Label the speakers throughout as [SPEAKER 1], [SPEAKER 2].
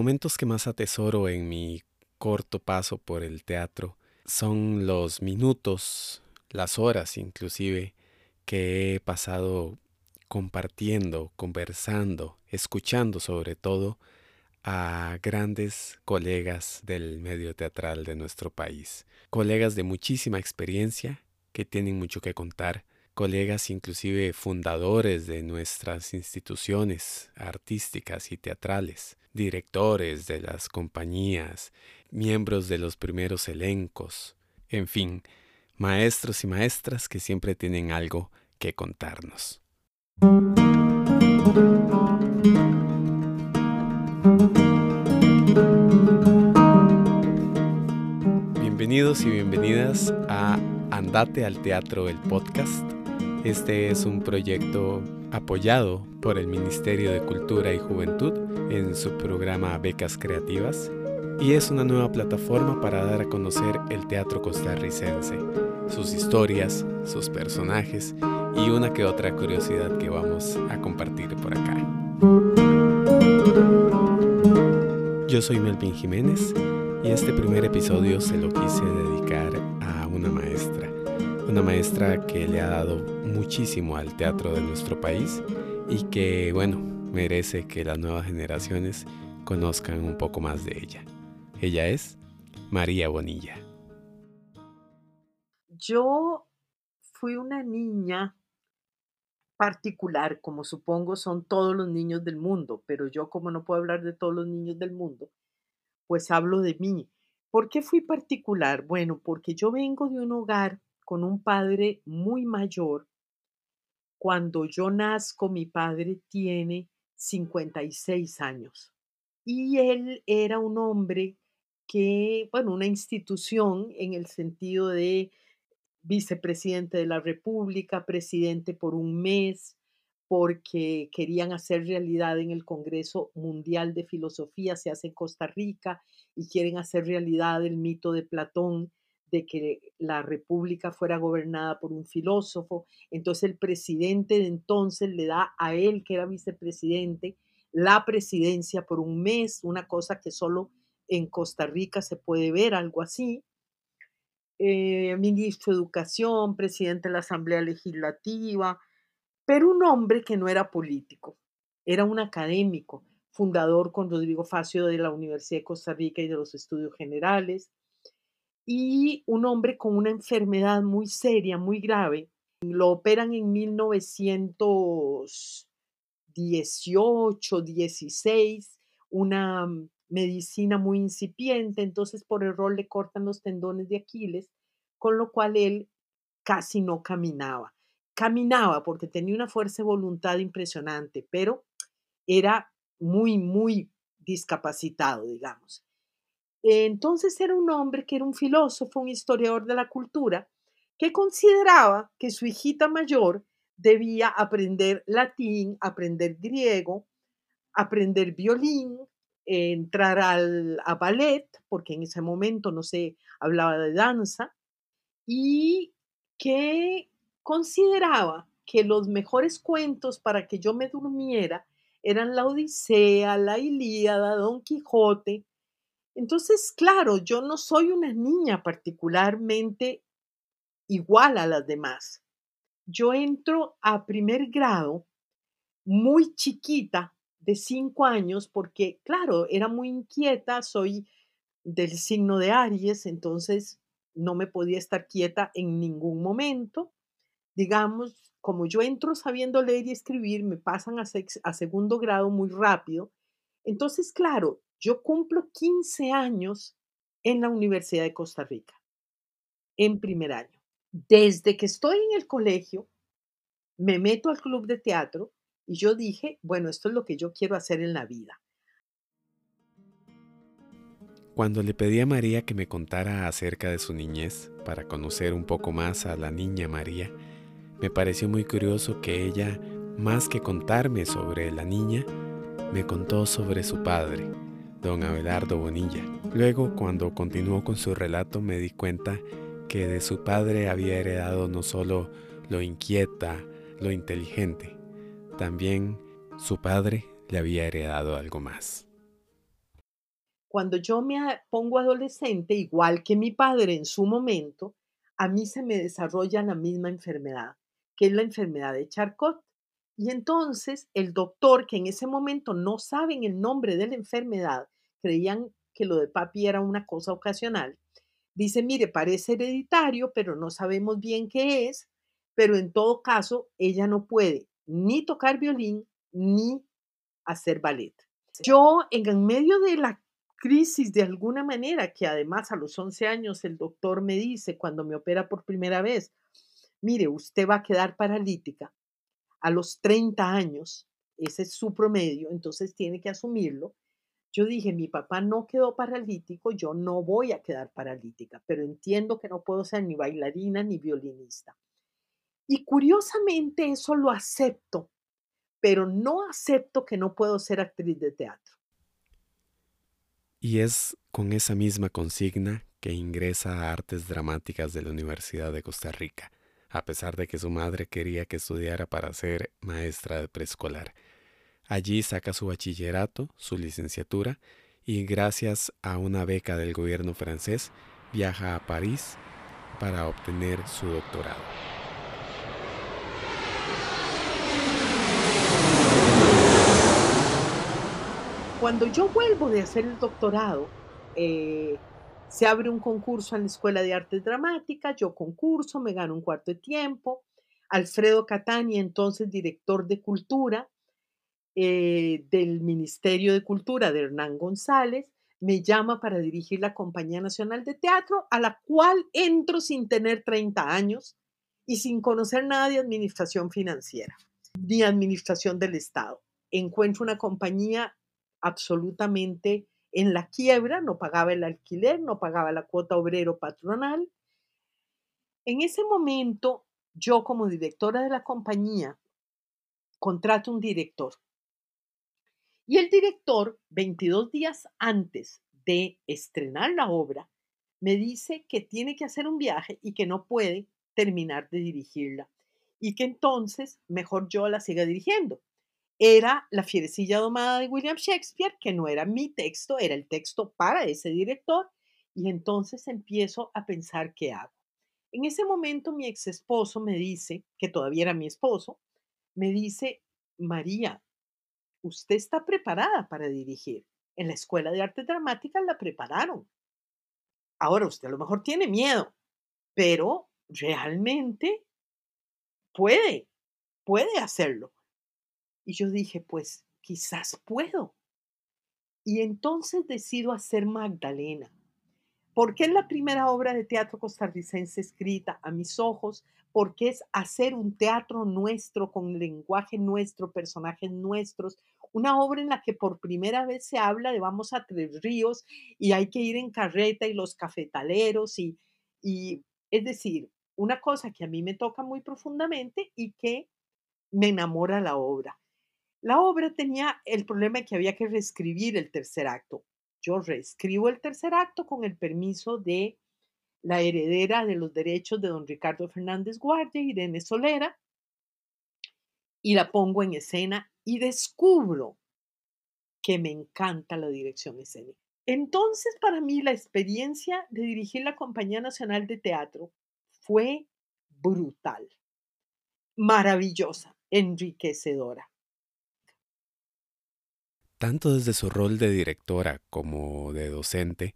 [SPEAKER 1] momentos que más atesoro en mi corto paso por el teatro son los minutos, las horas inclusive, que he pasado compartiendo, conversando, escuchando sobre todo a grandes colegas del medio teatral de nuestro país, colegas de muchísima experiencia que tienen mucho que contar, colegas inclusive fundadores de nuestras instituciones artísticas y teatrales, directores de las compañías, miembros de los primeros elencos, en fin, maestros y maestras que siempre tienen algo que contarnos. Bienvenidos y bienvenidas a Andate al Teatro, el podcast. Este es un proyecto apoyado por el Ministerio de Cultura y Juventud en su programa Becas Creativas y es una nueva plataforma para dar a conocer el teatro costarricense, sus historias, sus personajes y una que otra curiosidad que vamos a compartir por acá. Yo soy Melvin Jiménez y este primer episodio se lo quise dedicar a una maestra, una maestra que le ha dado muchísimo al teatro de nuestro país y que, bueno, merece que las nuevas generaciones conozcan un poco más de ella. Ella es María Bonilla.
[SPEAKER 2] Yo fui una niña particular, como supongo son todos los niños del mundo, pero yo como no puedo hablar de todos los niños del mundo, pues hablo de mí. ¿Por qué fui particular? Bueno, porque yo vengo de un hogar con un padre muy mayor. Cuando yo nazco, mi padre tiene 56 años. Y él era un hombre que, bueno, una institución en el sentido de vicepresidente de la República, presidente por un mes, porque querían hacer realidad en el Congreso Mundial de Filosofía, se hace en Costa Rica, y quieren hacer realidad el mito de Platón de que la República fuera gobernada por un filósofo. Entonces el presidente de entonces le da a él, que era vicepresidente, la presidencia por un mes, una cosa que solo en Costa Rica se puede ver algo así. Eh, ministro de Educación, presidente de la Asamblea Legislativa, pero un hombre que no era político, era un académico, fundador con Rodrigo Facio de la Universidad de Costa Rica y de los Estudios Generales, y un hombre con una enfermedad muy seria, muy grave. Lo operan en 1918, 16, una medicina muy incipiente, entonces por error le cortan los tendones de Aquiles, con lo cual él casi no caminaba. Caminaba porque tenía una fuerza de voluntad impresionante, pero era muy, muy discapacitado, digamos. Entonces era un hombre que era un filósofo, un historiador de la cultura, que consideraba que su hijita mayor debía aprender latín, aprender griego, aprender violín, entrar al, a ballet, porque en ese momento no se hablaba de danza, y que consideraba que los mejores cuentos para que yo me durmiera eran la Odisea, la Ilíada, Don Quijote. Entonces, claro, yo no soy una niña particularmente igual a las demás. Yo entro a primer grado muy chiquita de cinco años porque, claro, era muy inquieta, soy del signo de Aries, entonces no me podía estar quieta en ningún momento. Digamos, como yo entro sabiendo leer y escribir, me pasan a, segundo grado muy rápido. Entonces, claro, yo cumplo 15 años en la Universidad de Costa Rica, en primer año. Desde que estoy en el colegio, me meto al club de teatro y yo dije, bueno, esto es lo que yo quiero hacer en la vida.
[SPEAKER 1] Cuando le pedí a María que me contara acerca de su niñez para conocer un poco más a la niña María, me pareció muy curioso que ella, más que contarme sobre la niña, me contó sobre su padre, don Abelardo Bonilla. Luego, cuando continuó con su relato, me di cuenta que de su padre había heredado no solo lo inquieta, lo inteligente, también su padre le había heredado algo más.
[SPEAKER 2] cuando yo me pongo adolescente, igual que mi padre en su momento, a mí se me desarrolla la misma enfermedad, que es la enfermedad de Charcot. Y entonces el doctor, que en ese momento no saben el nombre de la enfermedad, creían que lo de papi era una cosa ocasional, dice, mire, parece hereditario, pero no sabemos bien qué es, pero en todo caso, ella no puede ni tocar violín ni hacer ballet. Yo, en medio de la crisis de alguna manera, que además a los 11 años el doctor me dice cuando me opera por primera vez, mire, usted va a quedar paralítica a los 30 años, ese es su promedio, entonces tiene que asumirlo. Yo dije, mi papá no quedó paralítico, yo no voy a quedar paralítica, pero entiendo que no puedo ser ni bailarina ni violinista. Y curiosamente eso lo acepto, pero no acepto que no puedo ser actriz de teatro.
[SPEAKER 1] Y es con esa misma consigna que ingresa a Artes Dramáticas de la Universidad de Costa Rica, a pesar de que su madre quería que estudiara para ser maestra de preescolar. Allí saca su bachillerato, su licenciatura, y gracias a una beca del gobierno francés viaja a París para obtener su doctorado.
[SPEAKER 2] Cuando yo vuelvo de hacer el doctorado, eh, se abre un concurso en la Escuela de Artes Dramáticas, yo concurso, me gano un cuarto de tiempo. Alfredo Catani, entonces director de Cultura eh, del Ministerio de Cultura de Hernán González, me llama para dirigir la Compañía Nacional de Teatro, a la cual entro sin tener 30 años y sin conocer nada de administración financiera ni administración del Estado. Encuentro una compañía absolutamente en la quiebra, no pagaba el alquiler, no pagaba la cuota obrero patronal. En ese momento, yo como directora de la compañía, contrato un director. Y el director, 22 días antes de estrenar la obra, me dice que tiene que hacer un viaje y que no puede terminar de dirigirla. Y que entonces mejor yo la siga dirigiendo era La fierecilla domada de William Shakespeare, que no era mi texto, era el texto para ese director, y entonces empiezo a pensar qué hago. En ese momento mi ex esposo me dice, que todavía era mi esposo, me dice, María, usted está preparada para dirigir. En la Escuela de Arte Dramática la prepararon. Ahora usted a lo mejor tiene miedo, pero realmente puede, puede hacerlo. Y yo dije, pues quizás puedo. Y entonces decido hacer Magdalena, porque es la primera obra de teatro costarricense escrita a mis ojos, porque es hacer un teatro nuestro, con lenguaje nuestro, personajes nuestros, una obra en la que por primera vez se habla de vamos a Tres Ríos y hay que ir en carreta y los cafetaleros y, y es decir, una cosa que a mí me toca muy profundamente y que me enamora la obra. La obra tenía el problema de que había que reescribir el tercer acto. Yo reescribo el tercer acto con el permiso de la heredera de los derechos de don Ricardo Fernández Guardia, Irene Solera, y la pongo en escena y descubro que me encanta la dirección escénica. Entonces, para mí, la experiencia de dirigir la Compañía Nacional de Teatro fue brutal, maravillosa, enriquecedora.
[SPEAKER 1] Tanto desde su rol de directora como de docente,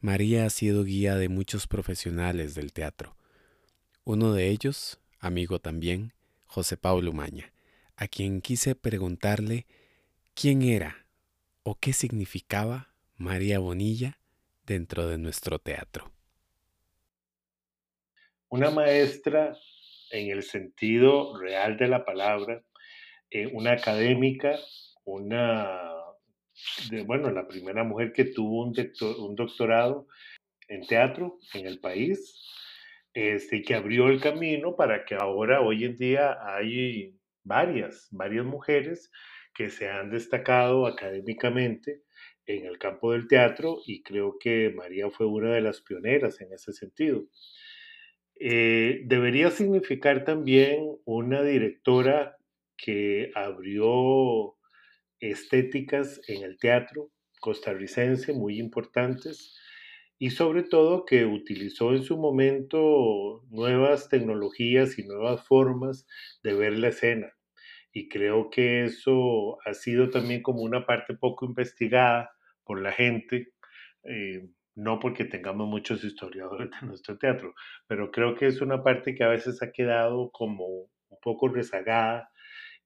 [SPEAKER 1] María ha sido guía de muchos profesionales del teatro. Uno de ellos, amigo también, José Pablo Maña, a quien quise preguntarle quién era o qué significaba María Bonilla dentro de nuestro teatro.
[SPEAKER 3] Una maestra en el sentido real de la palabra, eh, una académica una, bueno, la primera mujer que tuvo un, un doctorado en teatro en el país, este, que abrió el camino para que ahora, hoy en día, hay varias, varias mujeres que se han destacado académicamente en el campo del teatro y creo que María fue una de las pioneras en ese sentido. Eh, debería significar también una directora que abrió estéticas en el teatro, costarricense muy importantes y sobre todo que utilizó en su momento nuevas tecnologías y nuevas formas de ver la escena. Y creo que eso ha sido también como una parte poco investigada por la gente, eh, no porque tengamos muchos historiadores de nuestro teatro, pero creo que es una parte que a veces ha quedado como un poco rezagada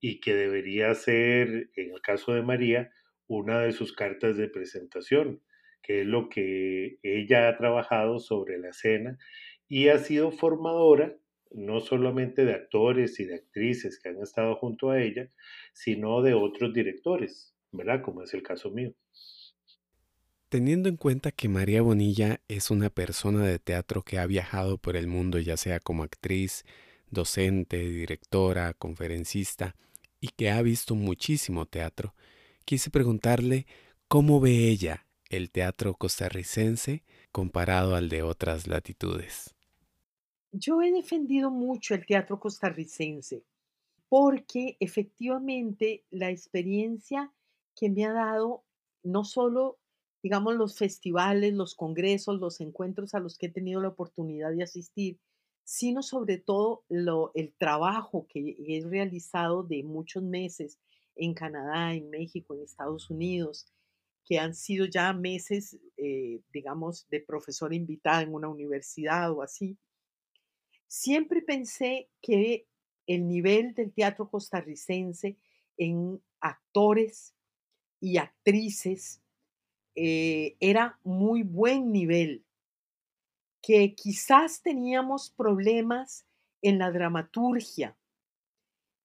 [SPEAKER 3] y que debería ser, en el caso de María, una de sus cartas de presentación que es lo que ella ha trabajado sobre la escena y ha sido formadora no solamente de actores y de actrices que han estado junto a ella, sino de otros directores, ¿verdad? Como es el caso mío.
[SPEAKER 1] Teniendo en cuenta que María Bonilla es una persona de teatro que ha viajado por el mundo, ya sea como actriz, docente, directora, conferencista, y que ha visto muchísimo teatro, quise preguntarle cómo ve ella el teatro costarricense comparado al de otras latitudes?
[SPEAKER 2] Yo he defendido mucho el teatro costarricense porque efectivamente la experiencia que me ha dado no solo, digamos, los festivales, los congresos, los encuentros a los que he tenido la oportunidad de asistir, sino sobre todo el trabajo que he realizado de muchos meses en Canadá, en México, en Estados Unidos, que han sido ya meses, eh, digamos, de profesora invitada en una universidad o así, siempre pensé que el nivel del teatro costarricense en actores y actrices eh, era muy buen nivel, que quizás teníamos problemas en la dramaturgia,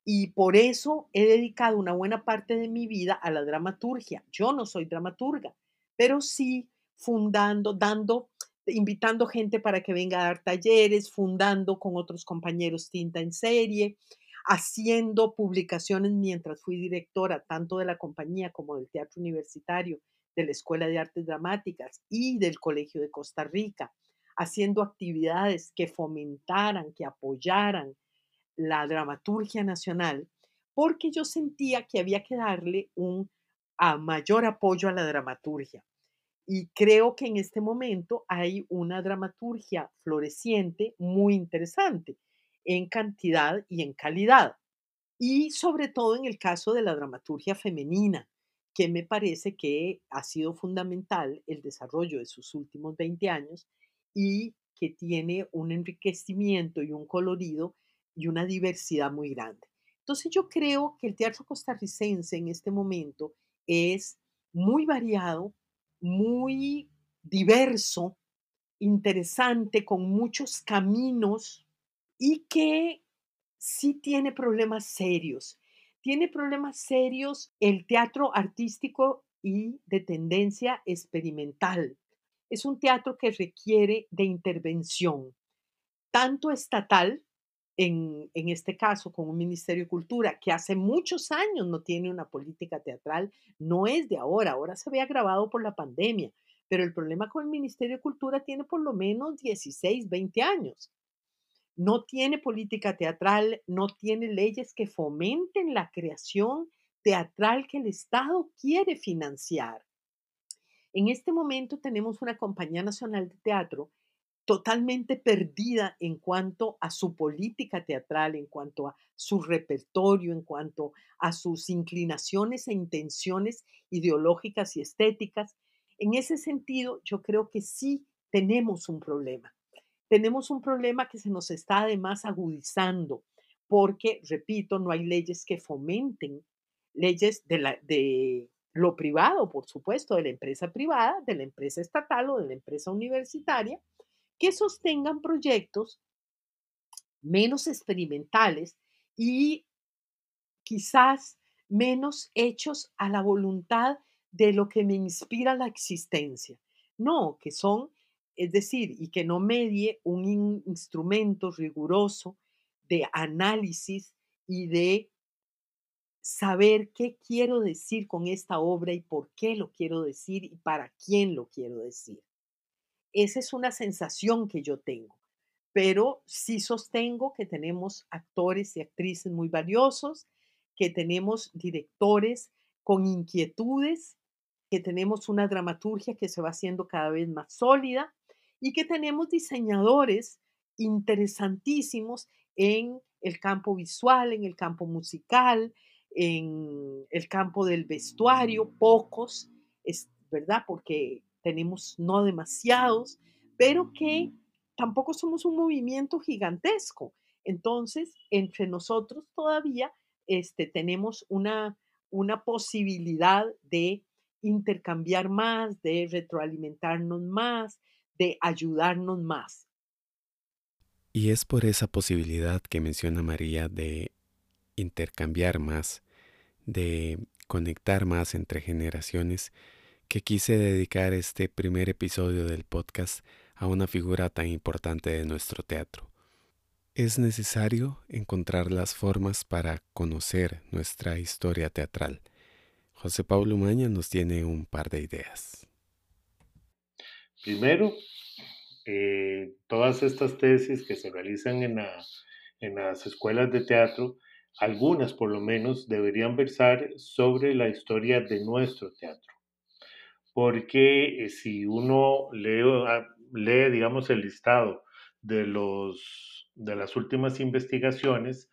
[SPEAKER 2] y por eso he dedicado una buena parte de mi vida a la dramaturgia. Yo no soy dramaturga, pero sí fundando, dando, invitando gente para que venga a dar talleres, fundando con otros compañeros tinta en serie, haciendo publicaciones mientras fui directora tanto de la compañía como del Teatro Universitario, de la Escuela de Artes Dramáticas y del Colegio de Costa Rica, haciendo actividades que fomentaran, que apoyaran la dramaturgia nacional, porque yo sentía que había que darle un a mayor apoyo a la dramaturgia. Y creo que en este momento hay una dramaturgia floreciente muy interesante en cantidad y en calidad. Y sobre todo en el caso de la dramaturgia femenina, que me parece que ha sido fundamental el desarrollo de sus últimos 20 años y que tiene un enriquecimiento y un colorido y una diversidad muy grande. Entonces yo creo que el teatro costarricense en este momento es muy variado, muy diverso, interesante, con muchos caminos y que sí tiene problemas serios. Tiene problemas serios el teatro artístico y de tendencia experimental. Es un teatro que requiere de intervención, tanto estatal en, este caso con un Ministerio de Cultura que hace muchos años no tiene una política teatral, no es de ahora, ahora se ve agravado por la pandemia, pero el problema con el Ministerio de Cultura tiene por lo menos 16, 20 años. No tiene política teatral, no tiene leyes que fomenten la creación teatral que el Estado quiere financiar. En este momento tenemos una compañía nacional de teatro totalmente perdida en cuanto a su política teatral, en cuanto a su repertorio, en cuanto a sus inclinaciones e intenciones ideológicas y estéticas. En ese sentido, yo creo que sí tenemos un problema. Tenemos un problema que se nos está además agudizando, porque, repito, no hay leyes que fomenten, leyes de, la, de lo privado, por supuesto, de la empresa privada, de la empresa estatal o de la empresa universitaria, que sostengan proyectos menos experimentales y quizás menos hechos a la voluntad de lo que me inspira la existencia. No, que son, es decir, y que no medie un instrumento riguroso de análisis y de saber qué quiero decir con esta obra y por qué lo quiero decir y para quién lo quiero decir. Esa es una sensación que yo tengo, pero sí sostengo que tenemos actores y actrices muy valiosos, que tenemos directores con inquietudes que tenemos una dramaturgia que se va haciendo cada vez más sólida y que tenemos diseñadores interesantísimos en el campo visual, en el campo musical, en el campo del vestuario, pocos, es verdad, porque tenemos no demasiados, pero que tampoco somos un movimiento gigantesco. Entonces, entre nosotros todavía este, tenemos una, una posibilidad de intercambiar más, de retroalimentarnos más, de ayudarnos más.
[SPEAKER 1] Y es por esa posibilidad que menciona María de intercambiar más, de conectar más entre generaciones, que quise dedicar este primer episodio del podcast a una figura tan importante de nuestro teatro. Es necesario encontrar las formas para conocer nuestra historia teatral. José Pablo Maña nos tiene un par de ideas.
[SPEAKER 3] Primero, eh, todas estas tesis que se realizan en, en las escuelas de teatro, algunas por lo menos deberían versar sobre la historia de nuestro teatro. Porque eh, si uno lee, ah, lee, digamos, el listado de, los, de las últimas investigaciones,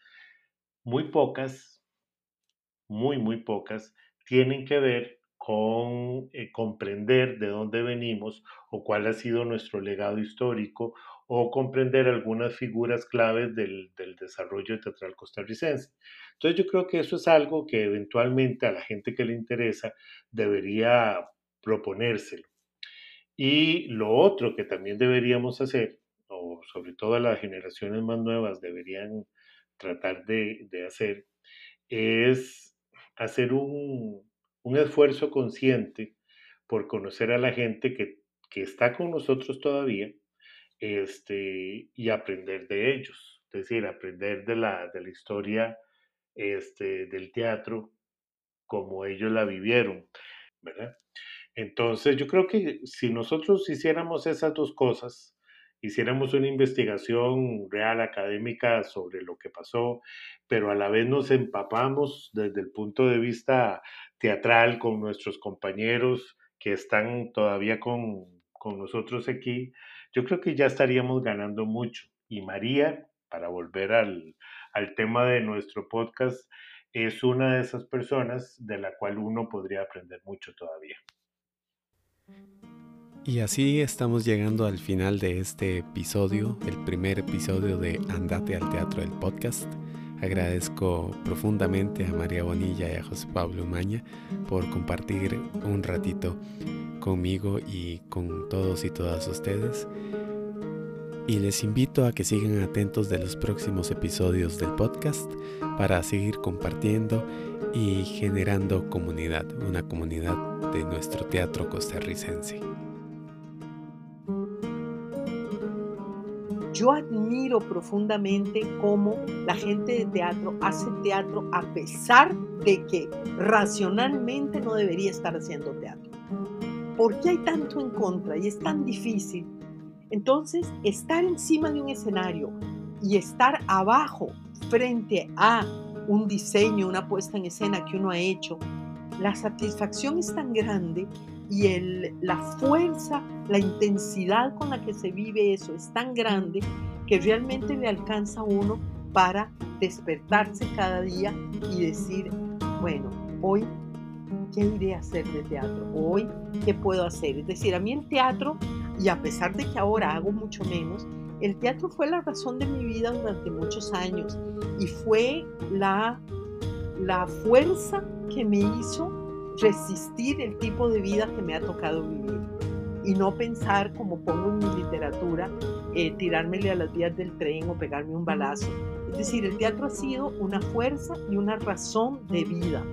[SPEAKER 3] muy pocas, muy, muy pocas, tienen que ver con eh, comprender de dónde venimos o cuál ha sido nuestro legado histórico o comprender algunas figuras claves del, del, desarrollo teatral costarricense. Entonces yo creo que eso es algo que eventualmente a la gente que le interesa debería proponérselo. Y lo otro que también deberíamos hacer, o sobre todo las generaciones más nuevas deberían tratar de, de hacer, es hacer un, un esfuerzo consciente por conocer a la gente que, está con nosotros todavía este, y aprender de ellos, es decir, aprender de la, de la historia este, del teatro como ellos la vivieron, ¿verdad? Entonces, yo creo que si nosotros hiciéramos esas dos cosas, hiciéramos una investigación real académica sobre lo que pasó, pero a la vez nos empapamos desde el punto de vista teatral con nuestros compañeros que están todavía con, con nosotros aquí, yo creo que ya estaríamos ganando mucho. Y María, para volver al, al tema de nuestro podcast, es una de esas personas de la cual uno podría aprender mucho todavía.
[SPEAKER 1] Y así estamos llegando al final de este episodio, el primer episodio de Andate al Teatro del podcast. Agradezco profundamente a María Bonilla y a José Pablo Maña por compartir un ratito conmigo y con todos y todas ustedes. Y les invito a que sigan atentos de los próximos episodios del podcast para seguir compartiendo y generando comunidad, una comunidad de nuestro teatro costarricense.
[SPEAKER 2] Yo admiro profundamente cómo la gente de teatro hace teatro a pesar de que racionalmente no debería estar haciendo teatro. ¿Por qué hay tanto en contra y es tan difícil? Entonces, estar encima de un escenario y estar abajo frente a un diseño, una puesta en escena que uno ha hecho, la satisfacción es tan grande y la fuerza, la intensidad con la que se vive eso es tan grande que realmente le alcanza a uno para despertarse cada día y decir, bueno, hoy, ¿qué iré a hacer de teatro? Hoy, ¿qué puedo hacer? Es decir, a mí el teatro, y a pesar de que ahora hago mucho menos, el teatro fue la razón de mi vida durante muchos años y fue la, la fuerza que me hizo resistir el tipo de vida que me ha tocado vivir y no pensar, como pongo en mi literatura, eh, tirármele a las vías del tren o pegarme un balazo. Es decir, el teatro ha sido una fuerza y una razón de vida